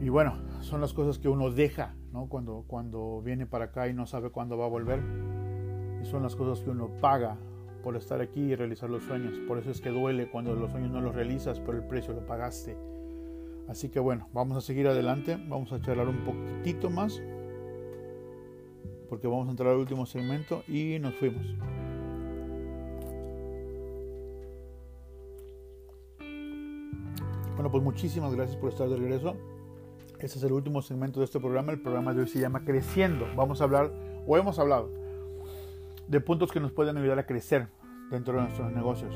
Y bueno, son las cosas que uno deja ¿no? cuando, cuando viene para acá y no sabe cuándo va a volver. Y son las cosas que uno paga por estar aquí y realizar los sueños. Por eso es que duele cuando los sueños no los realizas, pero el precio lo pagaste. Así que bueno, vamos a seguir adelante, vamos a charlar un poquitito más, porque vamos a entrar al último segmento y nos fuimos. Bueno, pues muchísimas gracias por estar de regreso. Este es el último segmento de este programa. El programa de hoy se llama Creciendo. Vamos a hablar, o hemos hablado, de puntos que nos pueden ayudar a crecer dentro de nuestros negocios.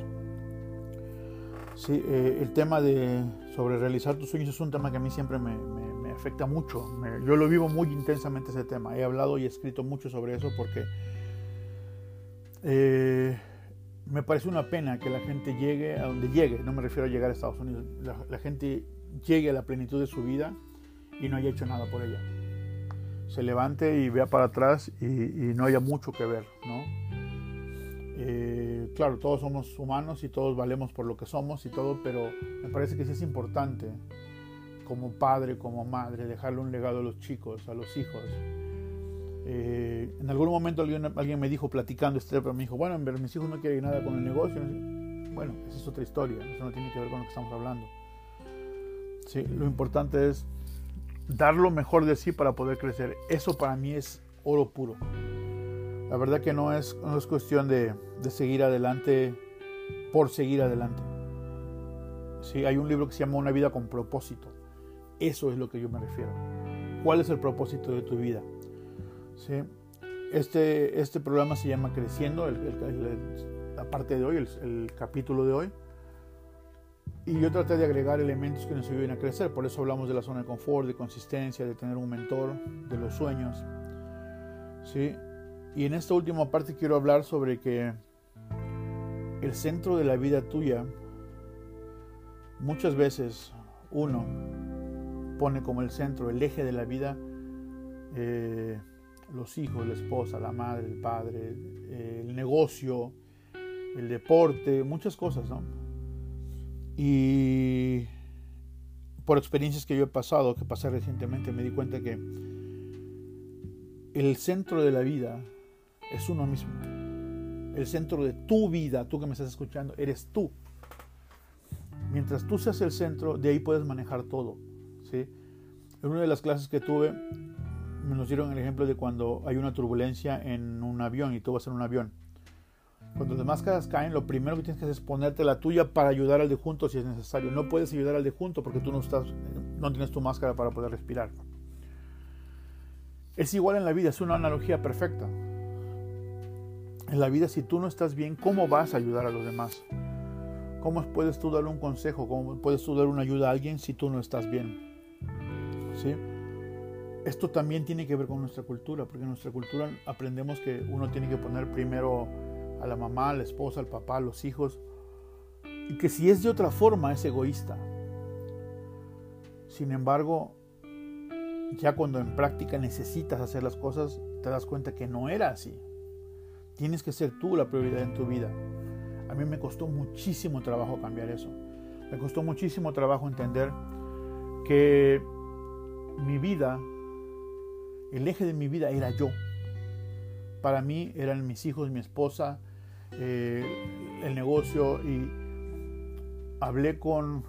Sí, eh, el tema de sobre realizar tus sueños es un tema que a mí siempre me, me, afecta mucho. yo lo vivo muy intensamente ese tema. He hablado y escrito mucho sobre eso porque eh, me parece una pena que la gente llegue a donde llegue, no me refiero a llegar a Estados Unidos, la, gente llegue a la plenitud de su vida y no haya hecho nada por ella. Se levante y vea para atrás y, no haya mucho que ver, ¿no? Eh, claro, todos somos humanos y todos valemos por lo que somos y todo, pero me parece que sí es importante como padre, como madre, dejarle un legado a los chicos, a los hijos, eh, en algún momento alguien, alguien, me dijo, platicando este pero me dijo, bueno, en mis hijos no quieren nada con el negocio. Bueno, esa es otra historia, eso no tiene que ver con lo que estamos hablando. Sí, lo importante es dar lo mejor de sí para poder crecer. Eso para mí es oro puro. La verdad que no es, no es cuestión de, de seguir adelante por seguir adelante. Sí, hay un libro que se llama Una vida con propósito. Eso es lo que yo me refiero. ¿Cuál es el propósito de tu vida? ¿sí? Este, este programa se llama Creciendo, la parte de hoy, el, capítulo de hoy. Y yo traté de agregar elementos que nos ayuden a crecer. Por eso hablamos de la zona de confort, de consistencia, de tener un mentor, de los sueños. ¿sí? Y en esta última parte quiero hablar sobre que el centro de la vida tuya, muchas veces uno pone como el centro, el eje de la vida, eh, los hijos, la esposa, la madre, el padre, el negocio, el deporte, muchas cosas, ¿no? Y por experiencias que yo he pasado, que pasé recientemente, me di cuenta que el centro de la vida es uno mismo. El centro de tu vida, tú que me estás escuchando, eres tú. Mientras tú seas el centro, de ahí puedes manejar todo. ¿Sí? En una de las clases que tuve, nos dieron el ejemplo de cuando hay una turbulencia en un avión y tú vas en un avión. Cuando las máscaras caen, lo primero que tienes que hacer es ponerte la tuya para ayudar al de junto si es necesario. No puedes ayudar al de junto porque tú no, estás, no tienes tu máscara para poder respirar. Es igual en la vida, es una analogía perfecta. En la vida, si tú no estás bien, ¿cómo vas a ayudar a los demás? ¿Cómo puedes tú dar un consejo? ¿Cómo puedes tú dar una ayuda a alguien si tú no estás bien? ¿Sí? esto también tiene que ver con nuestra cultura, porque en nuestra cultura aprendemos que uno tiene que poner primero a la mamá, a la esposa, al papá, a los hijos, y que si es de otra forma es egoísta. Sin embargo, ya cuando en práctica necesitas hacer las cosas, te das cuenta que no era así. Tienes que ser tú la prioridad en tu vida. A mí me costó muchísimo trabajo cambiar eso. Me costó muchísimo trabajo entender que mi vida el eje de mi vida era yo. para mí eran mis hijos, mi esposa, eh, el negocio y hablé con,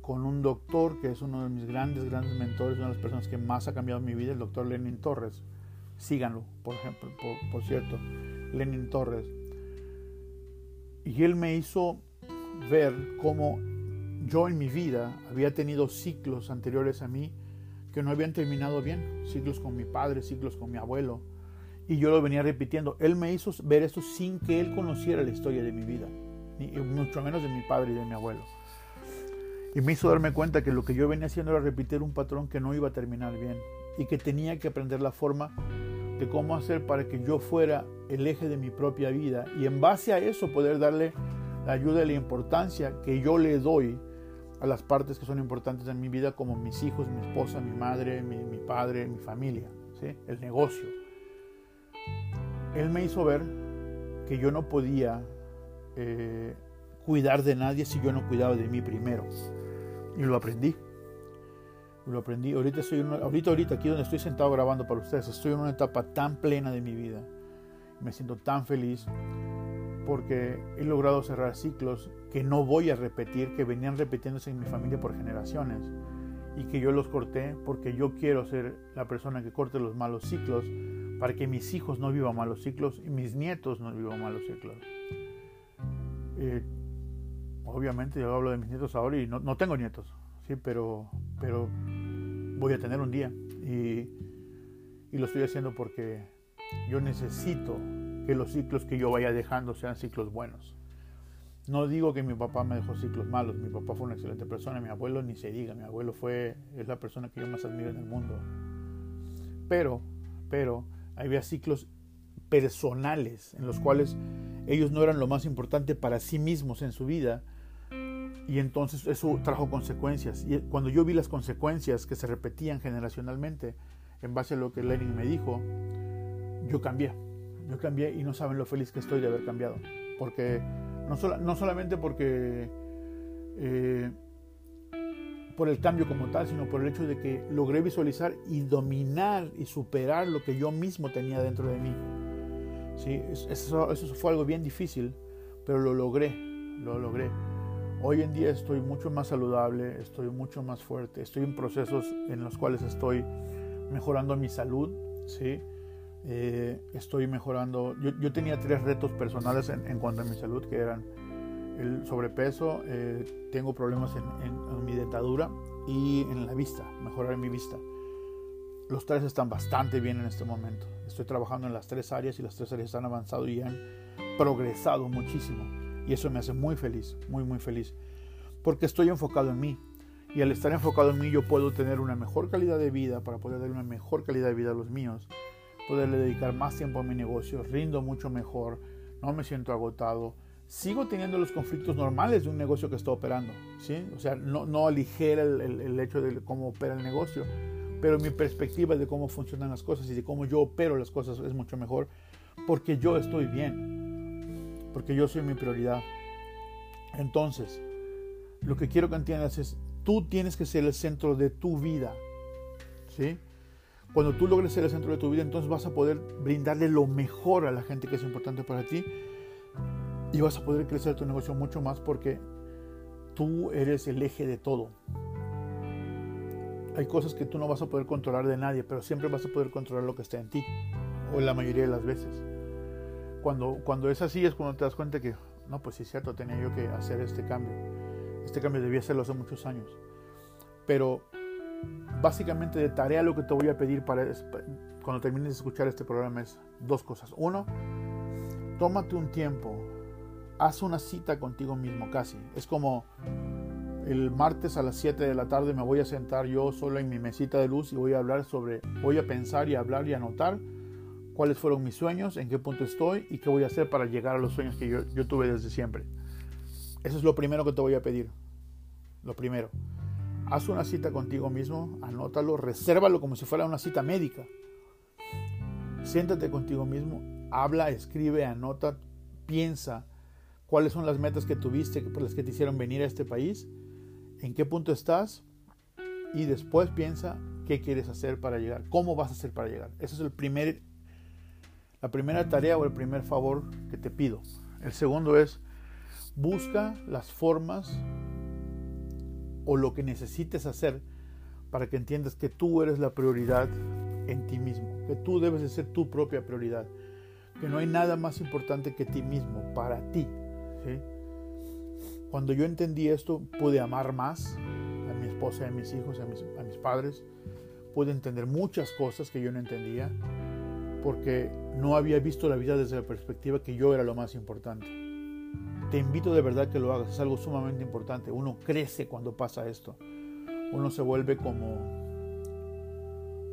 con un doctor que es uno de mis grandes, grandes mentores, una de las personas que más ha cambiado mi vida, el doctor Lenin Torres. Síganlo, por ejemplo, por, por cierto, Lenin Torres. Y él me hizo ver cómo yo en mi vida había tenido ciclos anteriores a mí que no habían terminado bien, ciclos con mi padre, ciclos con mi abuelo, y yo lo venía repitiendo. Él me hizo ver esto sin que él conociera la historia de mi vida, ni mucho menos de mi padre y de mi abuelo. Y me hizo darme cuenta que lo que yo venía haciendo era repetir un patrón que no iba a terminar bien y que tenía que aprender la forma de cómo hacer para que yo fuera el eje de mi propia vida y en base a eso poder darle la ayuda y la importancia que yo le doy a las partes que son importantes en mi vida como mis hijos, mi esposa, mi madre, mi, padre, mi familia, ¿sí? el negocio. Él me hizo ver que yo no podía eh, cuidar de nadie si yo no cuidaba de mí primero. Y lo aprendí. Lo aprendí. Ahorita, estoy ahorita, ahorita, aquí donde estoy sentado grabando para ustedes, estoy en una etapa tan plena de mi vida. Me siento tan feliz porque he logrado cerrar ciclos que no voy a repetir, que venían repitiéndose en mi familia por generaciones y que yo los corté porque yo quiero ser la persona que corte los malos ciclos para que mis hijos no vivan malos ciclos y mis nietos no vivan malos ciclos. Eh, obviamente yo hablo de mis nietos ahora y no, no, tengo nietos, sí, pero, pero voy a tener un día y, y lo estoy haciendo porque yo necesito que los ciclos que yo vaya dejando sean ciclos buenos. No digo que mi papá me dejó ciclos malos, mi papá fue una excelente persona, mi abuelo ni se diga, mi abuelo fue, es la persona que yo más admiro en el mundo. Pero, pero, había ciclos personales en los cuales ellos no eran lo más importante para sí mismos en su vida y entonces eso trajo consecuencias. Y cuando yo vi las consecuencias que se repetían generacionalmente en base a lo que Lenin me dijo, yo cambié yo cambié y no saben lo feliz que estoy de haber cambiado. Porque no, no solamente porque eh, por el cambio como tal, sino por el hecho de que logré visualizar y dominar y superar lo que yo mismo tenía dentro de mí. ¿Sí? Eso, eso fue algo bien difícil, pero lo logré, lo logré. Hoy en día estoy mucho más saludable, estoy mucho más fuerte, estoy en procesos en los cuales estoy mejorando mi salud, ¿sí? Eh, estoy mejorando. Yo, tenía tres retos personales en, cuanto a mi salud, que eran el sobrepeso, eh, tengo problemas en, mi dentadura y en la vista, mejorar mi vista. Los tres están bastante bien en este momento. Estoy trabajando en las tres áreas y las tres áreas han avanzado y han progresado muchísimo. Y eso me hace muy feliz, muy, muy feliz. Porque estoy enfocado en mí. Y al estar enfocado en mí yo puedo tener una mejor calidad de vida para poder dar una mejor calidad de vida a los míos poderle dedicar más tiempo a mi negocio, rindo mucho mejor, no me siento agotado, sigo teniendo los conflictos normales de un negocio que está operando, ¿sí? O sea, no, no aligera el, el, hecho de cómo opera el negocio, pero mi perspectiva de cómo funcionan las cosas y de cómo yo opero las cosas es mucho mejor porque yo estoy bien, porque yo soy mi prioridad. Entonces, lo que quiero que entiendas es, tú tienes que ser el centro de tu vida, ¿sí? Cuando tú logres ser el centro de tu vida, entonces vas a poder brindarle lo mejor a la gente que es importante para ti y vas a poder crecer tu negocio mucho más porque tú eres el eje de todo. Hay cosas que tú no vas a poder controlar de nadie, pero siempre vas a poder controlar lo que está en ti, o la mayoría de las veces. Cuando, cuando es así es cuando te das cuenta que, no, pues sí es cierto, tenía yo que hacer este cambio. Este cambio debía hacerlo hace muchos años. Pero básicamente de tarea lo que te voy a pedir para cuando termines de escuchar este programa es dos cosas. Uno, tómate un tiempo, haz una cita contigo mismo casi. Es como el martes a las 7 de la tarde me voy a sentar yo solo en mi mesita de luz y voy a hablar sobre, voy a pensar y hablar y anotar cuáles fueron mis sueños, en qué punto estoy y qué voy a hacer para llegar a los sueños que yo, yo tuve desde siempre. Eso es lo primero que te voy a pedir. Lo primero. Haz una cita contigo mismo, anótalo, resérvalo como si fuera una cita médica. Siéntate contigo mismo, habla, escribe, anota, piensa cuáles son las metas que tuviste, por las que te hicieron venir a este país, en qué punto estás y después piensa qué quieres hacer para llegar, cómo vas a hacer para llegar. Esa es el primer, la primera tarea o el primer favor que te pido. El segundo es, busca las formas o lo que necesites hacer para que entiendas que tú eres la prioridad en ti mismo, que tú debes de ser tu propia prioridad, que no hay nada más importante que ti mismo, para ti. Cuando yo entendí esto, pude amar más a mi esposa, a mis hijos, a mis, a mis padres, pude entender muchas cosas que yo no entendía, porque no había visto la vida desde la perspectiva que yo era lo más importante. Te invito de verdad que lo hagas, es algo sumamente importante. Uno crece cuando pasa esto. Uno se vuelve como,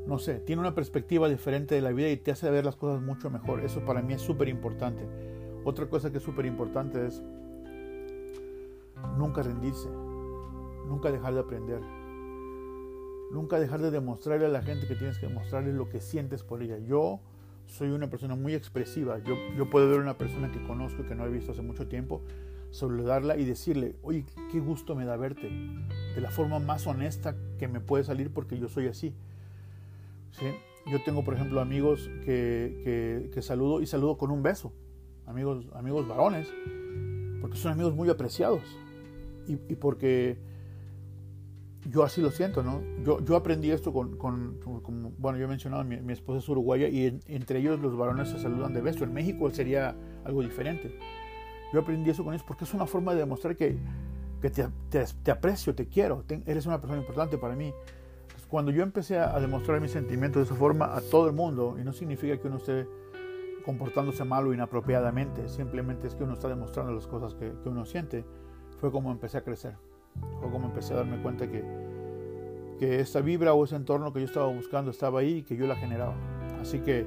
no sé, tiene una perspectiva diferente de la vida y te hace ver las cosas mucho mejor. Eso para mí es súper importante. Otra cosa que es súper importante es nunca rendirse, nunca dejar de aprender, nunca dejar de demostrarle a la gente que tienes que demostrarle lo que sientes por ella. Yo soy una persona muy expresiva. Yo, yo puedo ver a una persona que conozco y que no he visto hace mucho tiempo, saludarla y decirle, oye, qué gusto me da verte, de la forma más honesta que me puede salir porque yo soy así. ¿Sí? Yo tengo, por ejemplo, amigos que, que, saludo y saludo con un beso, amigos, amigos varones, porque son amigos muy apreciados y, y porque yo así lo siento, ¿no? Yo, yo aprendí esto con, con, bueno, yo he mencionado, mi, mi esposa es uruguaya y entre ellos los varones se saludan de beso. En México sería algo diferente. Yo aprendí eso con ellos porque es una forma de demostrar que, que te, te, aprecio, te quiero, eres una persona importante para mí. cuando yo empecé a, demostrar mis sentimientos de esa forma a todo el mundo, y no significa que uno esté comportándose mal o inapropiadamente, simplemente es que uno está demostrando las cosas que, que uno siente, fue como empecé a crecer. Fue como empecé a darme cuenta que, que esa vibra o ese entorno que yo estaba buscando estaba ahí y que yo la generaba. Así que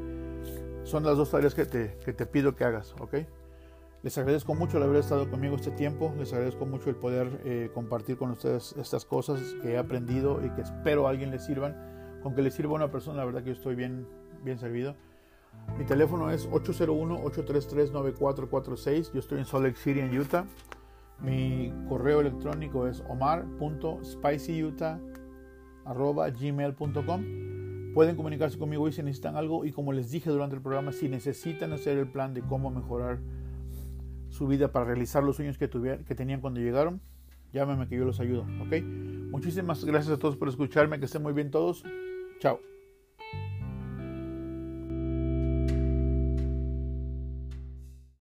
son las dos tareas que te, que te pido que hagas, ¿ok? Les agradezco mucho el haber estado conmigo este tiempo, les agradezco mucho el poder eh, compartir con ustedes estas cosas que he aprendido y que espero a alguien les sirvan. Con que les sirva a una persona, la verdad que yo estoy bien, bien servido. Mi teléfono es 801-833-9446, yo estoy en Salt Lake City, en Utah. Mi correo electrónico es omar.spicyutah.gmail.com Pueden comunicarse conmigo y si necesitan algo y como les dije durante el programa, si necesitan hacer el plan de cómo mejorar su vida para realizar los sueños que, tenían cuando llegaron, llámenme que yo los ayudo, ¿ok? Muchísimas gracias a todos por escucharme, que estén muy bien todos. Chao.